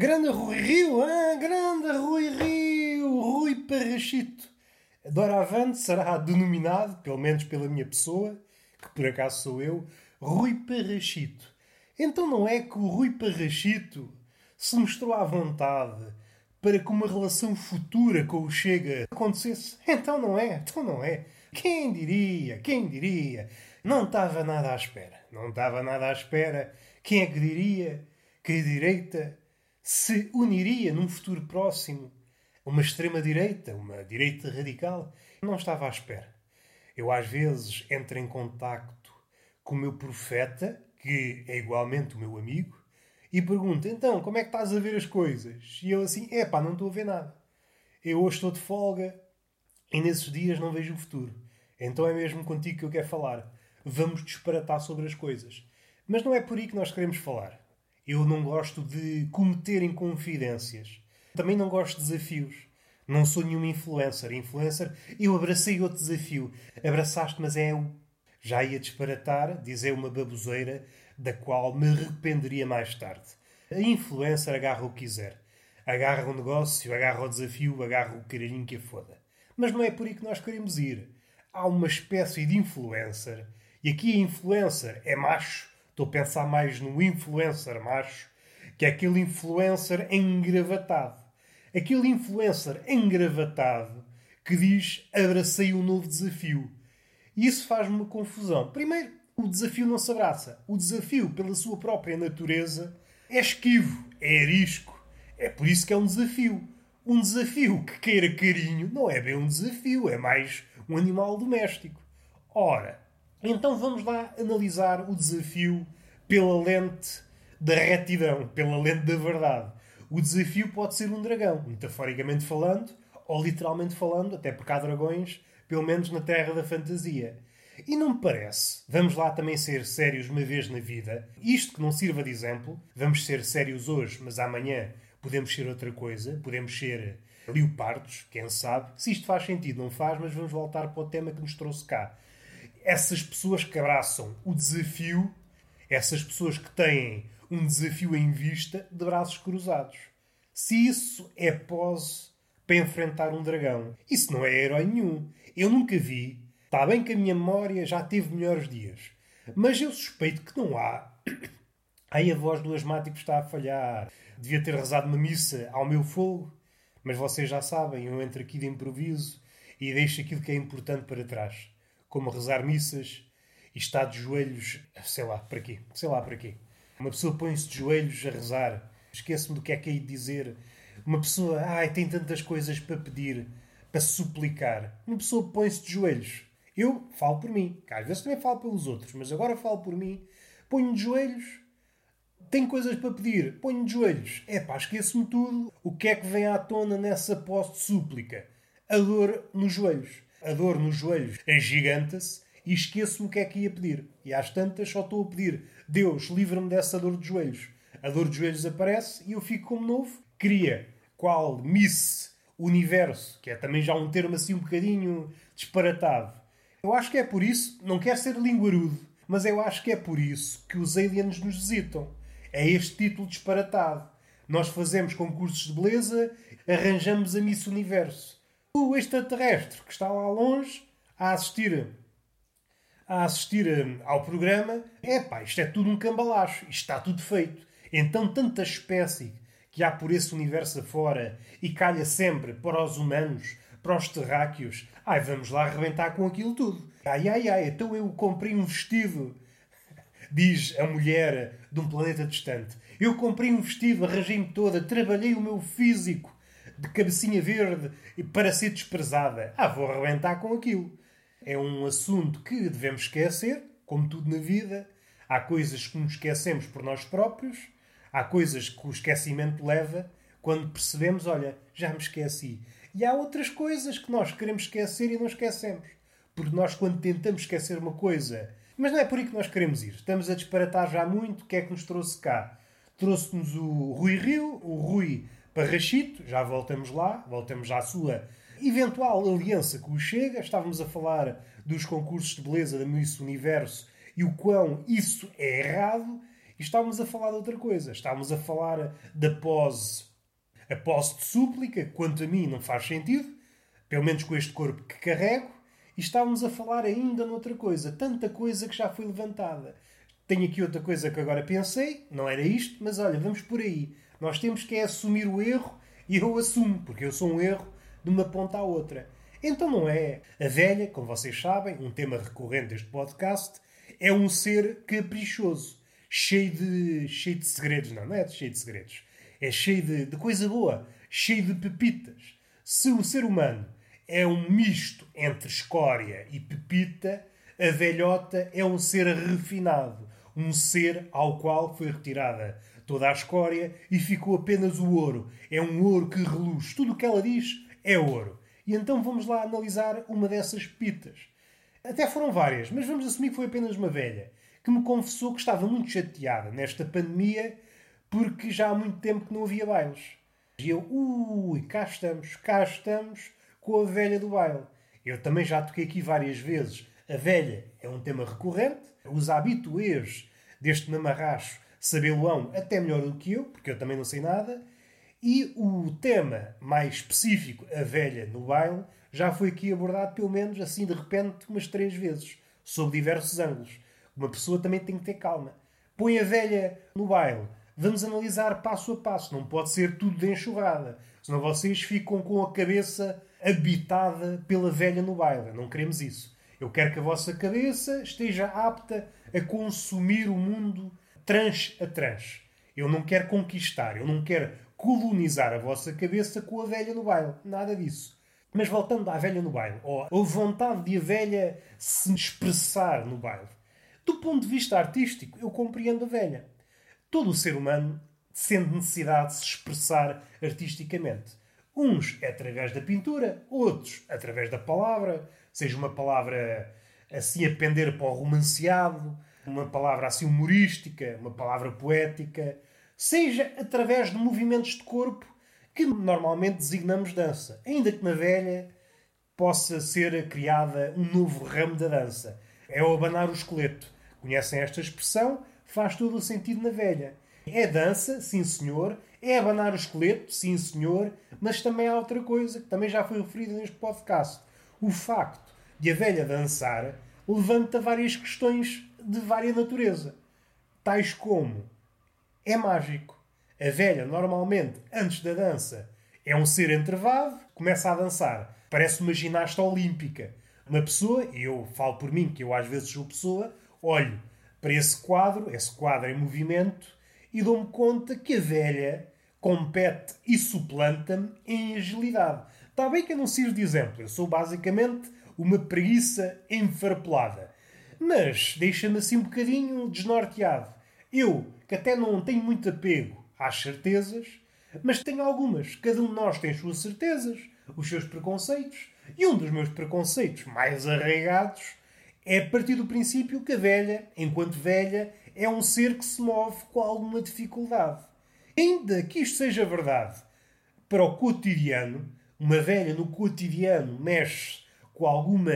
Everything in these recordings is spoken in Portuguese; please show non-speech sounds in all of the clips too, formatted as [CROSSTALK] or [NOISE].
Grande Rui Rio, grande Rui Rio, Rui Parrachito. Doravante será denominado, pelo menos pela minha pessoa, que por acaso sou eu, Rui Parrachito. Então não é que o Rui Parrachito se mostrou à vontade para que uma relação futura com o Chega acontecesse? Então não é, então não é. Quem diria, quem diria? Não estava nada à espera. Não estava nada à espera. Quem é que diria que a direita se uniria num futuro próximo uma extrema-direita, uma direita radical? Não estava à espera. Eu às vezes entro em contacto com o meu profeta, que é igualmente o meu amigo, e pergunto, então, como é que estás a ver as coisas? E eu assim, é pá, não estou a ver nada. Eu hoje estou de folga e nesses dias não vejo o futuro. Então é mesmo contigo que eu quero falar. Vamos disparatar sobre as coisas. Mas não é por aí que nós queremos falar. Eu não gosto de cometer inconfidências. Também não gosto de desafios. Não sou nenhuma influencer. Influencer, eu abracei outro desafio. Abraçaste, mas é o. Já ia disparatar, dizer uma baboseira da qual me arrependeria mais tarde. A influencer agarra o que quiser. Agarra o negócio, agarra o desafio, agarra o caralhinho que a foda. Mas não é por aí que nós queremos ir. Há uma espécie de influencer, e aqui a influencer é macho, estou a pensar mais no influencer macho, que é aquele influencer engravatado. Aquele influencer engravatado que diz abracei um novo desafio. E isso faz-me uma confusão. Primeiro, o desafio não se abraça. O desafio, pela sua própria natureza, é esquivo, é arisco. É por isso que é um desafio. Um desafio que queira carinho não é bem um desafio, é mais um animal doméstico. Ora, então vamos lá analisar o desafio pela lente da retidão, pela lente da verdade. O desafio pode ser um dragão, metaforicamente falando, ou literalmente falando, até porque há dragões, pelo menos na terra da fantasia. E não me parece, vamos lá também ser sérios uma vez na vida, isto que não sirva de exemplo, vamos ser sérios hoje, mas amanhã podemos ser outra coisa, podemos ser leopardos, quem sabe. Se isto faz sentido, não faz, mas vamos voltar para o tema que nos trouxe cá. Essas pessoas que abraçam o desafio, essas pessoas que têm um desafio em vista de braços cruzados. Se isso é pose para enfrentar um dragão, isso não é herói nenhum. Eu nunca vi Está bem que a minha memória já teve melhores dias, mas eu suspeito que não há. [COUGHS] Aí a voz do asmático está a falhar. Devia ter rezado uma missa ao meu fogo, mas vocês já sabem, eu entro aqui de improviso e deixo aquilo que é importante para trás, como rezar missas e estar de joelhos, sei lá, para quê? Sei lá para quê. Uma pessoa põe-se de joelhos a rezar, esqueço-me do que é que é de dizer. Uma pessoa, ai, tem tantas coisas para pedir, para suplicar. Uma pessoa põe-se de joelhos eu falo por mim, que às vezes também falo pelos outros, mas agora falo por mim. Ponho de joelhos, tenho coisas para pedir, ponho de joelhos. É pá, esqueço-me tudo. O que é que vem à tona nessa posse de súplica? A dor nos joelhos. A dor nos joelhos agiganta-se e esqueço-me o que é que ia pedir. E às tantas só estou a pedir: Deus, livra-me dessa dor de joelhos. A dor de joelhos aparece e eu fico como novo. Cria qual Miss Universo, que é também já um termo assim um bocadinho disparatado eu acho que é por isso, não quero ser linguarudo, mas eu acho que é por isso que os aliens nos visitam. É este título disparatado. Nós fazemos concursos de beleza, arranjamos a Miss Universo. O extraterrestre que está lá longe a assistir a assistir ao programa, é pá, isto é tudo um cambalacho, isto está tudo feito. Então tanta espécie que há por esse universo afora e calha sempre para os humanos, para os terráqueos, ai, vamos lá arrebentar com aquilo tudo. Ai, ai, ai, então eu comprei um vestido, [LAUGHS] diz a mulher de um planeta distante. Eu comprei um vestido, arranjei-me toda, trabalhei o meu físico de cabecinha verde para ser desprezada. Ah, vou arrebentar com aquilo. É um assunto que devemos esquecer, como tudo na vida. Há coisas que nos esquecemos por nós próprios, há coisas que o esquecimento leva quando percebemos, olha, já me esqueci. E há outras coisas que nós queremos esquecer e não esquecemos. Porque nós, quando tentamos esquecer uma coisa. Mas não é por aí que nós queremos ir. Estamos a disparatar já muito. O que é que nos trouxe cá? Trouxe-nos o Rui Rio, o Rui Parrachito. Já voltamos lá. Voltamos à sua eventual aliança com o Chega. Estávamos a falar dos concursos de beleza da Miss Universo e o quão isso é errado. e estávamos a falar de outra coisa. Estávamos a falar da pose, a pose de súplica, quanto a mim não faz sentido, pelo menos com este corpo que carrego, e estávamos a falar ainda noutra coisa, tanta coisa que já foi levantada. Tenho aqui outra coisa que agora pensei, não era isto, mas olha, vamos por aí. Nós temos que é assumir o erro e eu assumo, porque eu sou um erro de uma ponta à outra. Então não é. A velha, como vocês sabem, um tema recorrente deste podcast, é um ser caprichoso, cheio de, cheio de segredos. Não, não é cheio de segredos. É cheio de, de coisa boa, cheio de pepitas. Se o ser humano é um misto entre escória e pepita, a velhota é um ser refinado, um ser ao qual foi retirada toda a escória e ficou apenas o ouro. É um ouro que reluz. Tudo o que ela diz é ouro. E então vamos lá analisar uma dessas pitas. Até foram várias, mas vamos assumir que foi apenas uma velha que me confessou que estava muito chateada nesta pandemia porque já há muito tempo que não havia bailes. E eu, ui, cá estamos, cá estamos com a velha do baile. Eu também já toquei aqui várias vezes. A velha é um tema recorrente. Os habituês deste mamarracho sabê-lo-ão até melhor do que eu, porque eu também não sei nada. E o tema mais específico, a velha no baile, já foi aqui abordado pelo menos assim de repente umas três vezes, sob diversos ângulos. Uma pessoa também tem que ter calma. Põe a velha no baile. Vamos analisar passo a passo. Não pode ser tudo de enxurrada. Senão vocês ficam com a cabeça habitada pela velha no baile. Não queremos isso. Eu quero que a vossa cabeça esteja apta a consumir o mundo tranche a tranche. Eu não quero conquistar, eu não quero colonizar a vossa cabeça com a velha no baile. Nada disso. Mas voltando à velha no baile, ou a vontade de a velha se expressar no baile. Do ponto de vista artístico, eu compreendo a velha. Todo o ser humano sente necessidade de se expressar artisticamente. Uns é através da pintura, outros através da palavra, seja uma palavra assim a pender para o romanceado, uma palavra assim humorística, uma palavra poética, seja através de movimentos de corpo que normalmente designamos dança, ainda que na velha possa ser criada um novo ramo da dança. É o abanar o esqueleto. Conhecem esta expressão? Faz todo o sentido na velha. É dança, sim senhor, é abanar o esqueleto, sim senhor, mas também há outra coisa que também já foi referida neste podcast. O facto de a velha dançar levanta várias questões de vária natureza, tais como é mágico. A velha, normalmente, antes da dança, é um ser entrevado, começa a dançar. Parece uma ginasta olímpica. Uma pessoa, e eu falo por mim, que eu às vezes sou pessoa, olho para esse quadro, esse quadro em movimento, e dou-me conta que a velha compete e suplanta-me em agilidade. Está bem que eu não sirvo de exemplo. Eu sou basicamente uma preguiça enfarpelada. Mas deixa-me assim um bocadinho desnorteado. Eu, que até não tenho muito apego às certezas, mas tenho algumas. Cada um de nós tem as suas certezas, os seus preconceitos. E um dos meus preconceitos mais arraigados é partir do princípio que a velha, enquanto velha, é um ser que se move com alguma dificuldade. Ainda que isto seja verdade para o cotidiano, uma velha no cotidiano mexe com alguma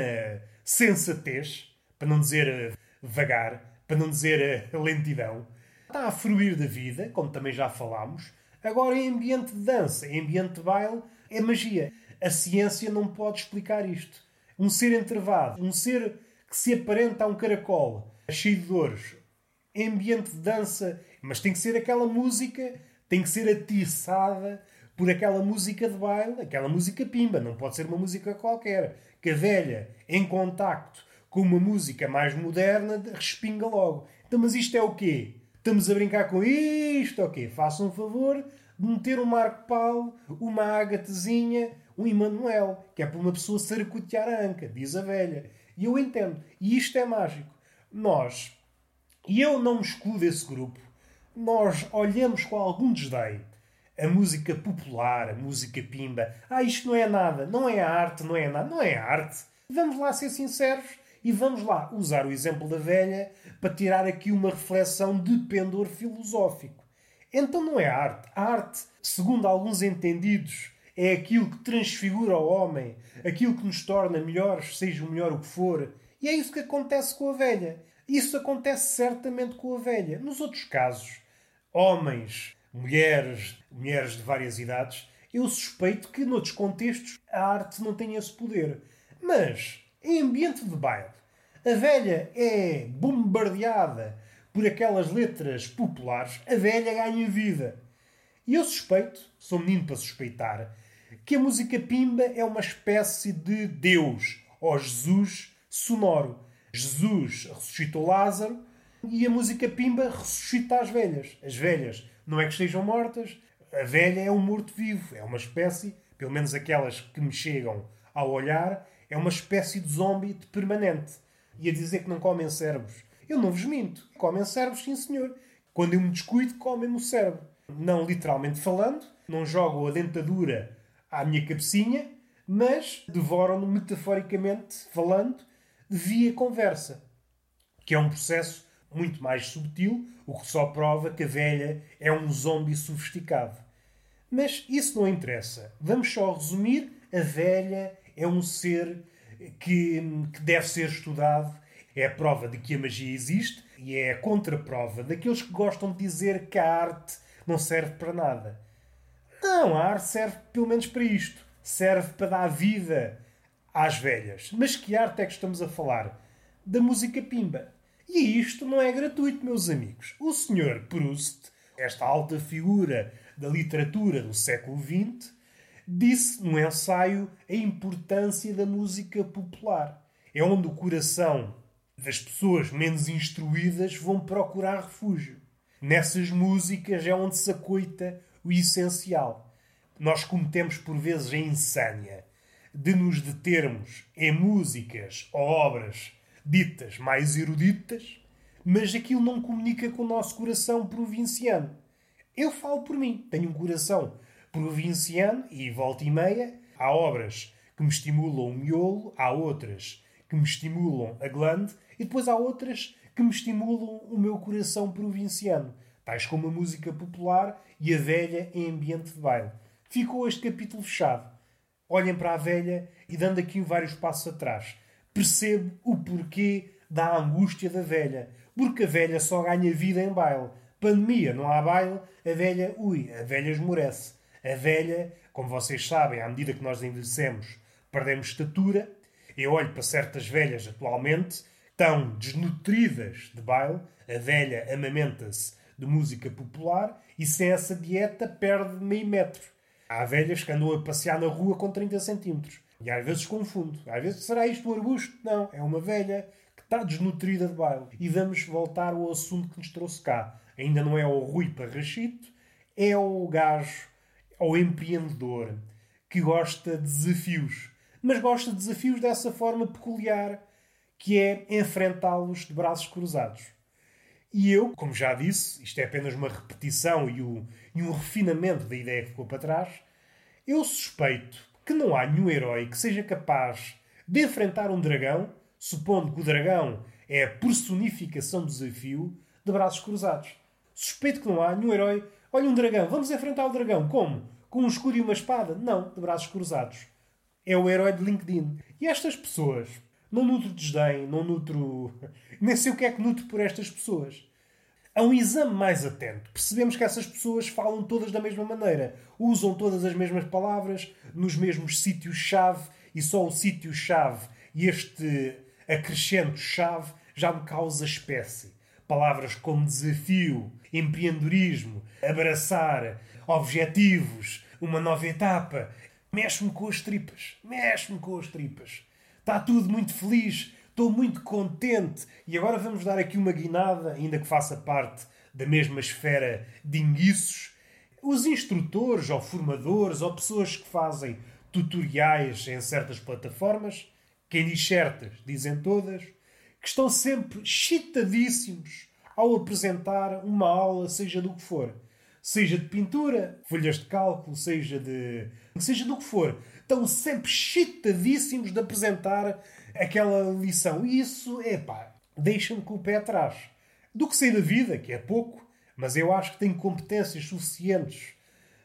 sensatez, para não dizer vagar, para não dizer lentidão, está a fruir da vida, como também já falámos. Agora, em ambiente de dança, em ambiente de baile, é magia. A ciência não pode explicar isto. Um ser entrevado, um ser que se aparenta a um caracol, cheio de dores, em ambiente de dança, mas tem que ser aquela música, tem que ser atiçada por aquela música de baile, aquela música pimba, não pode ser uma música qualquer. Que a velha, em contacto com uma música mais moderna, respinga logo. Então, mas isto é o quê? Estamos a brincar com isto? Ok, façam um favor de meter um Marco Paulo, uma Agatezinha, um Emanuel, que é para uma pessoa saracotear a anca, diz a velha. E eu entendo. E isto é mágico. Nós, e eu não me excluo desse grupo, nós olhamos com algum desdém a música popular, a música pimba. Ah, isto não é nada, não é arte, não é nada, não é arte. Vamos lá ser sinceros e vamos lá usar o exemplo da velha para tirar aqui uma reflexão de pendor filosófico. Então não é arte. A arte, segundo alguns entendidos, é aquilo que transfigura o homem, aquilo que nos torna melhores, seja o melhor o que for. E é isso que acontece com a velha. Isso acontece certamente com a velha. Nos outros casos, homens, mulheres, mulheres de várias idades, eu suspeito que noutros contextos a arte não tem esse poder. Mas, em ambiente de baile, a velha é bombardeada por aquelas letras populares, a velha ganha vida. E eu suspeito, sou menino para suspeitar, que a música pimba é uma espécie de Deus, ou Jesus sonoro. Jesus ressuscitou Lázaro e a música pimba ressuscita as velhas. As velhas não é que estejam mortas, a velha é um morto-vivo, é uma espécie, pelo menos aquelas que me chegam ao olhar, é uma espécie de zombie de permanente. E a dizer que não comem cérebros. Eu não vos minto. Comem cérebros, sim senhor. Quando eu me descuido, comem-me o cérebro. Não literalmente falando, não jogam a dentadura à minha cabecinha, mas devoram-no metaforicamente falando via conversa. Que é um processo muito mais subtil, o que só prova que a velha é um zombie sofisticado. Mas isso não interessa. Vamos só resumir: a velha é um ser que, que deve ser estudado. É a prova de que a magia existe e é a contraprova daqueles que gostam de dizer que a arte não serve para nada. Não, a arte serve pelo menos para isto. Serve para dar vida às velhas. Mas que arte é que estamos a falar? Da música pimba. E isto não é gratuito, meus amigos. O Sr. Proust, esta alta figura da literatura do século XX, disse num ensaio a importância da música popular. É onde o coração das pessoas menos instruídas vão procurar refúgio. Nessas músicas é onde se acoita o essencial. Nós cometemos por vezes a insânia de nos determos em músicas ou obras ditas mais eruditas, mas aquilo não comunica com o nosso coração provinciano. Eu falo por mim, tenho um coração provinciano e volta e meia. Há obras que me estimulam o miolo, há outras que me estimulam a glande e depois há outras que me estimulam o meu coração provinciano, tais como a música popular e a velha em ambiente de baile. Ficou este capítulo fechado. Olhem para a velha e dando aqui vários passos atrás. Percebo o porquê da angústia da velha. Porque a velha só ganha vida em baile. Pandemia, não há baile, a velha, ui, a velha esmorece. A velha, como vocês sabem, à medida que nós envelhecemos, perdemos estatura. Eu olho para certas velhas atualmente, tão desnutridas de baile. A velha amamenta-se de música popular e sem essa dieta perde meio metro. Há velhas que andam a passear na rua com 30 centímetros. E às vezes confundo. Às vezes, será isto o arbusto? Não, é uma velha que está desnutrida de baile. E vamos voltar ao assunto que nos trouxe cá. Ainda não é o Rui Parrachito, é o gajo ao empreendedor que gosta de desafios, mas gosta de desafios dessa forma peculiar que é enfrentá-los de braços cruzados. E eu, como já disse, isto é apenas uma repetição e, e um refinamento da ideia que ficou para trás, eu suspeito que não há nenhum herói que seja capaz de enfrentar um dragão, supondo que o dragão é a personificação do desafio, de braços cruzados. Suspeito que não há nenhum herói Olha um dragão, vamos enfrentar o dragão. Como? Com um escudo e uma espada? Não, de braços cruzados. É o herói de LinkedIn. E estas pessoas, não nutro desdém, não nutro. [LAUGHS] Nem sei o que é que nutro por estas pessoas. A um exame mais atento, percebemos que essas pessoas falam todas da mesma maneira, usam todas as mesmas palavras, nos mesmos sítios-chave, e só o sítio-chave e este acrescento-chave já me causa espécie. Palavras como desafio, empreendedorismo, abraçar objetivos, uma nova etapa. Mexe-me com as tripas. Mexe-me com as tripas. Está tudo muito feliz. Estou muito contente. E agora vamos dar aqui uma guinada, ainda que faça parte da mesma esfera de inguiços. Os instrutores ou formadores ou pessoas que fazem tutoriais em certas plataformas, quem diz certas, dizem todas, que estão sempre excitadíssimos ao apresentar uma aula, seja do que for. Seja de pintura, folhas de cálculo, seja de. seja do que for. Estão sempre excitadíssimos de apresentar aquela lição. E isso, é pá, deixa-me com o pé atrás. Do que sei da vida, que é pouco, mas eu acho que tenho competências suficientes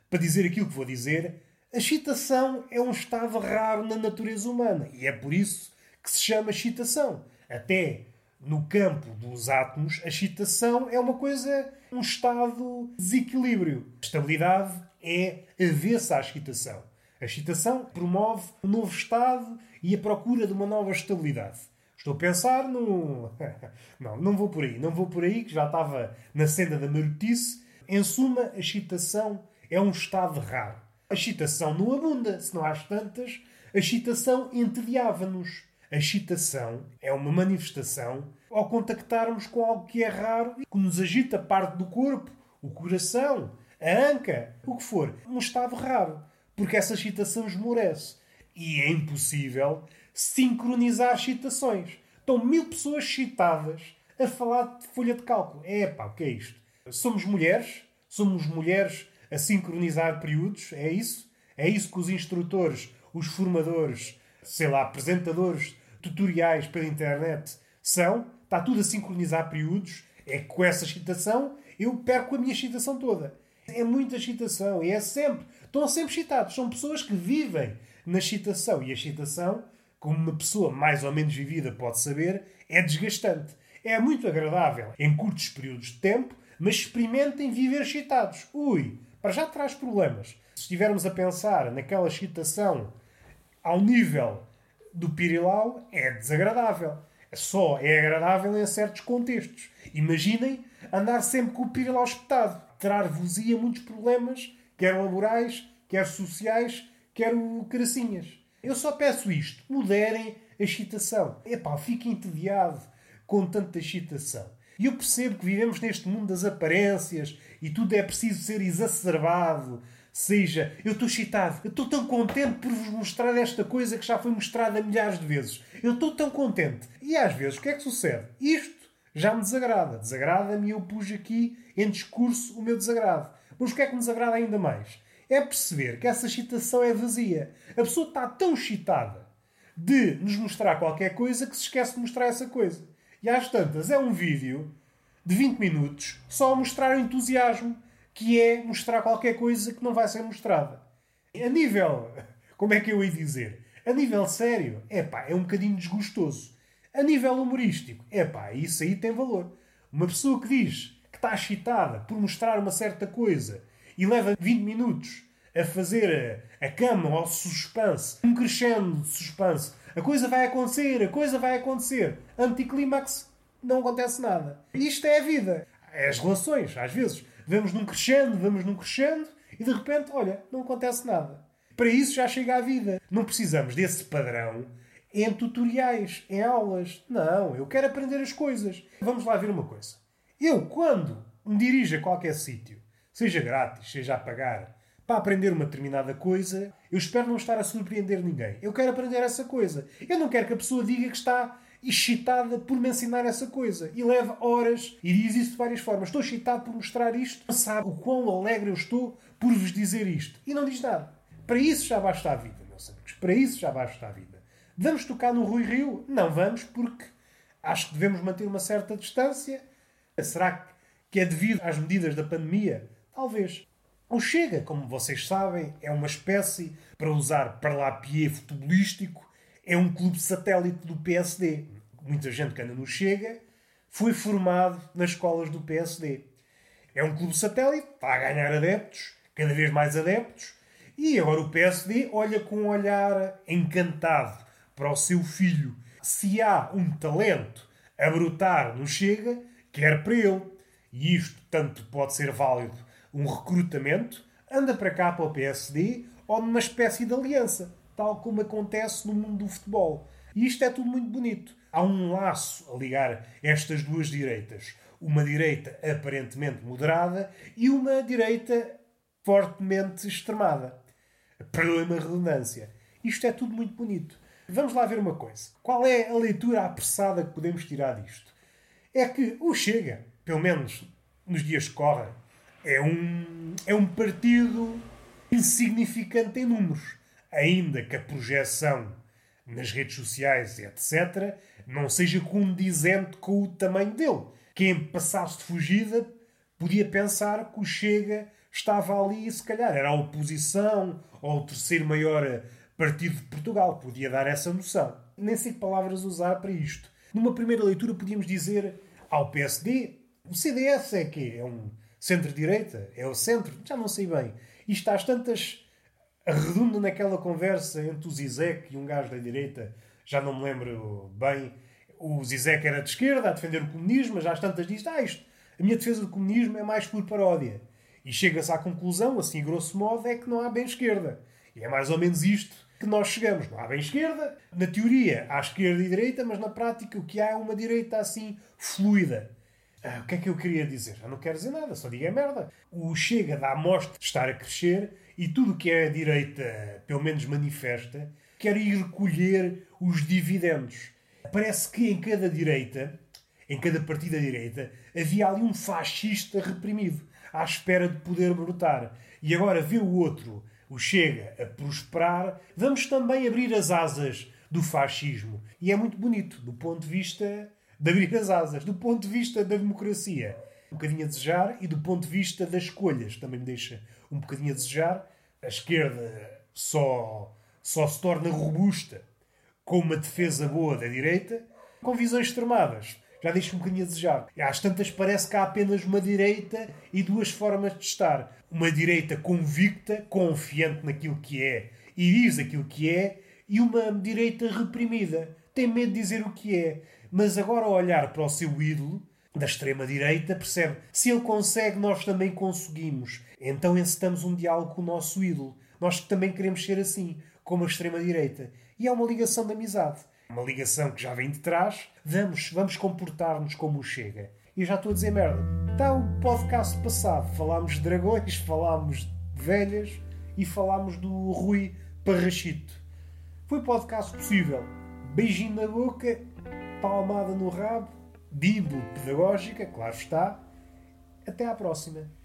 para dizer aquilo que vou dizer. A excitação é um estado raro na natureza humana e é por isso que se chama excitação. Até no campo dos átomos, a excitação é uma coisa, um estado de desequilíbrio. A estabilidade é avessa à excitação. A excitação promove um novo estado e a procura de uma nova estabilidade. Estou a pensar no. [LAUGHS] Não, não vou por aí. Não vou por aí, que já estava na senda da marotice. Em suma, a excitação é um estado raro. A excitação não abunda. Se não há tantas, a excitação entediava-nos. A excitação é uma manifestação ao contactarmos com algo que é raro e que nos agita parte do corpo, o coração, a anca, o que for. Um estado raro. Porque essa excitação esmorece. E é impossível sincronizar excitações. Estão mil pessoas excitadas a falar de folha de cálculo. É pá, o que é isto? Somos mulheres? Somos mulheres a sincronizar períodos? É isso? É isso que os instrutores, os formadores, sei lá, apresentadores, tutoriais pela internet são? Está tudo a sincronizar períodos? É que com essa excitação eu perco a minha excitação toda. É muita excitação e é sempre. Estão sempre excitados. São pessoas que vivem na excitação. E a excitação como uma pessoa mais ou menos vivida pode saber, é desgastante. É muito agradável em curtos períodos de tempo, mas experimentem viver excitados. Ui, para já traz problemas. Se estivermos a pensar naquela excitação ao nível do pirilau, é desagradável. Só é agradável em certos contextos. Imaginem andar sempre com o pirilau espetado. Trar-vos-ia muitos problemas, quer laborais, quer sociais, quer caracinhas. Eu só peço isto. Moderem a excitação. Epá, fico entediado com tanta excitação. E eu percebo que vivemos neste mundo das aparências e tudo é preciso ser exacerbado. Seja, eu estou excitado, eu estou tão contente por vos mostrar esta coisa que já foi mostrada milhares de vezes. Eu estou tão contente. E às vezes, o que é que sucede? Isto já me desagrada. Desagrada-me e eu pus aqui em discurso o meu desagrado. Mas o que é que me desagrada ainda mais? é perceber que essa excitação é vazia. A pessoa está tão excitada de nos mostrar qualquer coisa que se esquece de mostrar essa coisa. E às tantas, é um vídeo de 20 minutos só a mostrar o entusiasmo, que é mostrar qualquer coisa que não vai ser mostrada. A nível. [LAUGHS] Como é que eu ia dizer? A nível sério, é pá, é um bocadinho desgostoso. A nível humorístico, é pá, isso aí tem valor. Uma pessoa que diz que está excitada por mostrar uma certa coisa e leva 20 minutos a fazer a, a cama ao suspense, um crescendo de suspense. A coisa vai acontecer, a coisa vai acontecer. Anticlímax, não acontece nada. Isto é a vida. É as relações, às vezes. Vamos num crescendo, vamos num crescendo e de repente, olha, não acontece nada. Para isso já chega a vida. Não precisamos desse padrão em tutoriais, em aulas. Não, eu quero aprender as coisas. Vamos lá ver uma coisa. Eu, quando me dirijo a qualquer sítio seja grátis, seja a pagar, para aprender uma determinada coisa, eu espero não estar a surpreender ninguém. Eu quero aprender essa coisa. Eu não quero que a pessoa diga que está excitada por me ensinar essa coisa e leva horas e diz isso de várias formas. Estou excitado por mostrar isto, não sabe o quão alegre eu estou por vos dizer isto. E não diz nada. Para isso já basta a vida, meus amigos. Para isso já basta a vida. Vamos tocar no Rui Rio? Não vamos, porque acho que devemos manter uma certa distância. Será que é devido às medidas da pandemia? Talvez. O Chega, como vocês sabem, é uma espécie, para usar parlapié futebolístico, é um clube satélite do PSD. Muita gente que anda no Chega foi formado nas escolas do PSD. É um clube satélite, está a ganhar adeptos, cada vez mais adeptos, e agora o PSD olha com um olhar encantado para o seu filho. Se há um talento a brotar no Chega, quer para ele. E isto tanto pode ser válido um recrutamento, anda para cá para o PSD ou numa espécie de aliança, tal como acontece no mundo do futebol. E isto é tudo muito bonito. Há um laço a ligar estas duas direitas. Uma direita aparentemente moderada e uma direita fortemente extremada. Perdoe-me a redundância. Isto é tudo muito bonito. Vamos lá ver uma coisa. Qual é a leitura apressada que podemos tirar disto? É que o Chega, pelo menos nos dias que correm, é um, é um partido insignificante em números. Ainda que a projeção nas redes sociais, etc., não seja condizente com o tamanho dele. Quem passasse de fugida podia pensar que o Chega estava ali e se calhar era a oposição ou o terceiro maior partido de Portugal. Podia dar essa noção. Nem sei que palavras usar para isto. Numa primeira leitura podíamos dizer ao PSD, o CDS é que é um centro-direita, é o centro, já não sei bem. Isto às tantas redunda naquela conversa entre o Zizek e um gajo da direita, já não me lembro bem. O Zizek era de esquerda a defender o comunismo, mas às tantas diz: ah, isto, a minha defesa do comunismo é mais por paródia. E chega-se à conclusão, assim grosso modo, é que não há bem esquerda. E é mais ou menos isto que nós chegamos. Não há bem esquerda. Na teoria há esquerda e direita, mas na prática o que há é uma direita assim fluida. Ah, o que é que eu queria dizer? Já não quero dizer nada, só digo é merda. O Chega dá mostra de estar a crescer e tudo o que é a direita, pelo menos manifesta, quer ir recolher os dividendos. Parece que em cada direita, em cada partido da direita, havia ali um fascista reprimido, à espera de poder brotar. E agora vê o outro, o Chega, a prosperar, vamos também abrir as asas do fascismo. E é muito bonito, do ponto de vista de abrir as asas, do ponto de vista da democracia. Um bocadinho a desejar e do ponto de vista das escolhas também me deixa um bocadinho a desejar. A esquerda só, só se torna robusta com uma defesa boa da direita, com visões extremadas. Já deixa um bocadinho a desejar. Às tantas parece que há apenas uma direita e duas formas de estar. Uma direita convicta, confiante naquilo que é e diz aquilo que é, e uma direita reprimida. Tem medo de dizer o que é. Mas agora, ao olhar para o seu ídolo, da extrema-direita, percebe se ele consegue, nós também conseguimos. Então encetamos um diálogo com o nosso ídolo. Nós também queremos ser assim, como a extrema-direita. E é uma ligação de amizade. Uma ligação que já vem de trás. Vamos, vamos comportar-nos como o Chega. E já estou a dizer merda. Está o podcast passado. Falámos de dragões, [LAUGHS] falámos de velhas e falámos do Rui Parrachito. Foi podcast possível. Beijinho na boca, palmada no rabo Bíblia pedagógica, claro está. Até à próxima.